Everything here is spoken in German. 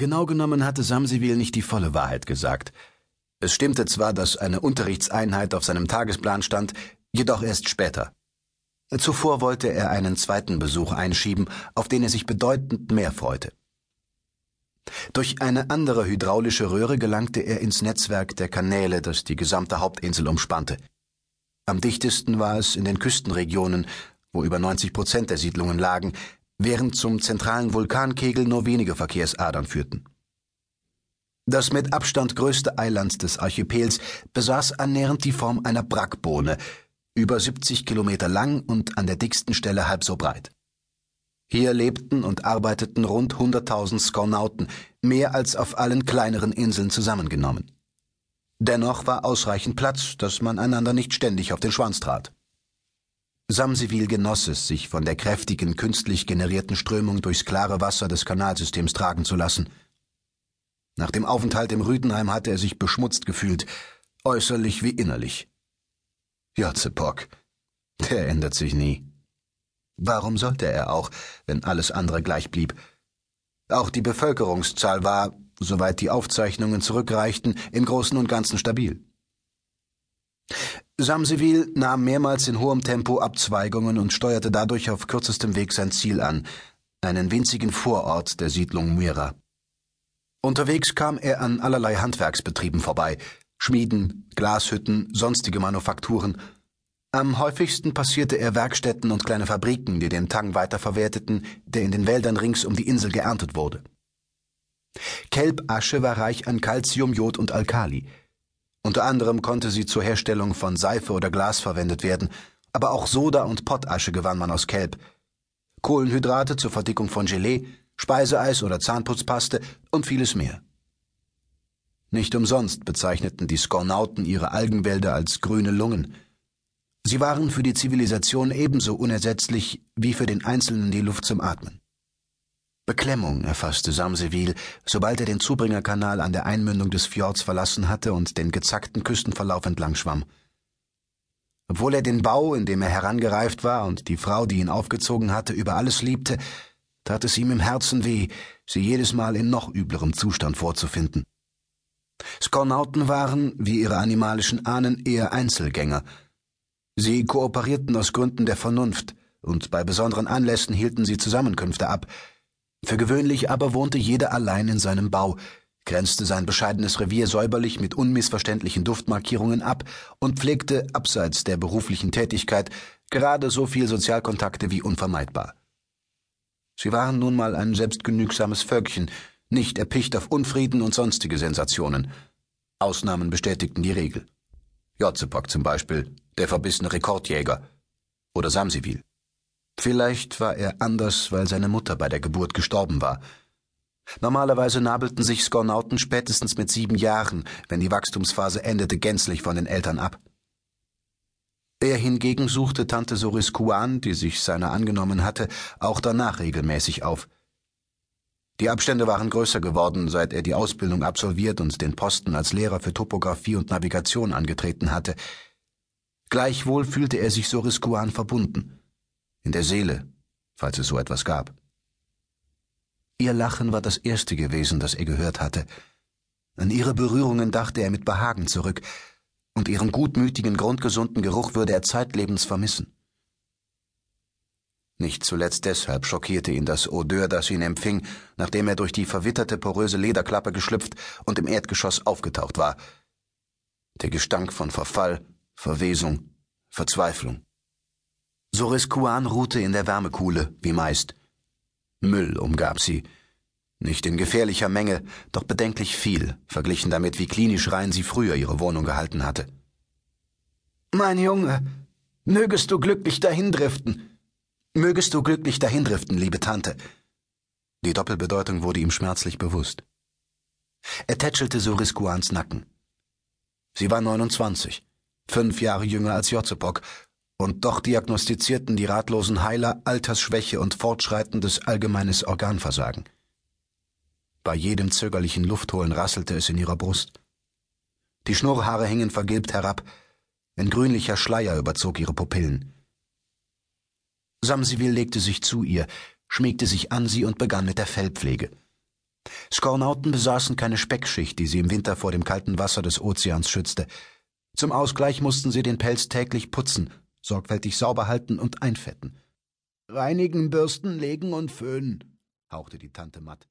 Genau genommen hatte Samsivil nicht die volle Wahrheit gesagt. Es stimmte zwar, dass eine Unterrichtseinheit auf seinem Tagesplan stand, jedoch erst später. Zuvor wollte er einen zweiten Besuch einschieben, auf den er sich bedeutend mehr freute. Durch eine andere hydraulische Röhre gelangte er ins Netzwerk der Kanäle, das die gesamte Hauptinsel umspannte. Am dichtesten war es in den Küstenregionen, wo über 90 Prozent der Siedlungen lagen, während zum zentralen Vulkankegel nur wenige Verkehrsadern führten. Das mit Abstand größte Eiland des Archipels besaß annähernd die Form einer Brackbohne, über 70 Kilometer lang und an der dicksten Stelle halb so breit. Hier lebten und arbeiteten rund 100.000 Skonauten, mehr als auf allen kleineren Inseln zusammengenommen. Dennoch war ausreichend Platz, dass man einander nicht ständig auf den Schwanz trat. Samsivil genoss es, sich von der kräftigen, künstlich generierten Strömung durchs klare Wasser des Kanalsystems tragen zu lassen. Nach dem Aufenthalt im Rüdenheim hatte er sich beschmutzt gefühlt, äußerlich wie innerlich. Jotzepok, der ändert sich nie. Warum sollte er auch, wenn alles andere gleich blieb? Auch die Bevölkerungszahl war, soweit die Aufzeichnungen zurückreichten, im Großen und Ganzen stabil. Samseville nahm mehrmals in hohem Tempo Abzweigungen und steuerte dadurch auf kürzestem Weg sein Ziel an, einen winzigen Vorort der Siedlung Muira. Unterwegs kam er an allerlei Handwerksbetrieben vorbei, Schmieden, Glashütten, sonstige Manufakturen. Am häufigsten passierte er Werkstätten und kleine Fabriken, die den Tang weiterverwerteten, der in den Wäldern rings um die Insel geerntet wurde. Kelbasche war reich an Calcium, Jod und Alkali. Unter anderem konnte sie zur Herstellung von Seife oder Glas verwendet werden, aber auch Soda und Pottasche gewann man aus Kelb. Kohlenhydrate zur Verdickung von Gelee, Speiseeis oder Zahnputzpaste und vieles mehr. Nicht umsonst bezeichneten die Skornauten ihre Algenwälder als grüne Lungen. Sie waren für die Zivilisation ebenso unersetzlich wie für den Einzelnen die Luft zum Atmen. Beklemmung erfasste Samseville, sobald er den Zubringerkanal an der Einmündung des Fjords verlassen hatte und den gezackten Küstenverlauf entlang schwamm. Obwohl er den Bau, in dem er herangereift war, und die Frau, die ihn aufgezogen hatte, über alles liebte, tat es ihm im Herzen weh, sie jedes Mal in noch üblerem Zustand vorzufinden. Skornauten waren, wie ihre animalischen Ahnen, eher Einzelgänger. Sie kooperierten aus Gründen der Vernunft, und bei besonderen Anlässen hielten sie Zusammenkünfte ab, für gewöhnlich aber wohnte jeder allein in seinem Bau, grenzte sein bescheidenes Revier säuberlich mit unmissverständlichen Duftmarkierungen ab und pflegte, abseits der beruflichen Tätigkeit, gerade so viel Sozialkontakte wie unvermeidbar. Sie waren nun mal ein selbstgenügsames Völkchen, nicht erpicht auf Unfrieden und sonstige Sensationen. Ausnahmen bestätigten die Regel. Jotzepok zum Beispiel, der verbissene Rekordjäger. Oder Samsivil. Vielleicht war er anders, weil seine Mutter bei der Geburt gestorben war. Normalerweise nabelten sich Skornauten spätestens mit sieben Jahren, wenn die Wachstumsphase endete, gänzlich von den Eltern ab. Er hingegen suchte Tante Soris Kuan, die sich seiner angenommen hatte, auch danach regelmäßig auf. Die Abstände waren größer geworden, seit er die Ausbildung absolviert und den Posten als Lehrer für Topographie und Navigation angetreten hatte. Gleichwohl fühlte er sich Soris Kuan verbunden in der Seele, falls es so etwas gab. Ihr Lachen war das erste gewesen, das er gehört hatte. An ihre Berührungen dachte er mit Behagen zurück, und ihren gutmütigen, grundgesunden Geruch würde er zeitlebens vermissen. Nicht zuletzt deshalb schockierte ihn das Odeur, das ihn empfing, nachdem er durch die verwitterte, poröse Lederklappe geschlüpft und im Erdgeschoss aufgetaucht war. Der Gestank von Verfall, Verwesung, Verzweiflung. Soris Kuan ruhte in der Wärmekuhle, wie meist. Müll umgab sie. Nicht in gefährlicher Menge, doch bedenklich viel, verglichen damit, wie klinisch rein sie früher ihre Wohnung gehalten hatte. Mein Junge, mögest du glücklich dahindriften. Mögest du glücklich dahindriften, liebe Tante. Die Doppelbedeutung wurde ihm schmerzlich bewusst. Er tätschelte Soris Kuans Nacken. Sie war 29, fünf Jahre jünger als Jotzepok und doch diagnostizierten die ratlosen Heiler Altersschwäche und fortschreitendes allgemeines Organversagen. Bei jedem zögerlichen Luftholen rasselte es in ihrer Brust. Die Schnurrhaare hingen vergilbt herab, ein grünlicher Schleier überzog ihre Pupillen. Samsivil legte sich zu ihr, schmiegte sich an sie und begann mit der Fellpflege. Skornauten besaßen keine Speckschicht, die sie im Winter vor dem kalten Wasser des Ozeans schützte. Zum Ausgleich mussten sie den Pelz täglich putzen, sorgfältig sauber halten und einfetten. Reinigen, bürsten, legen und föhnen, hauchte die Tante matt.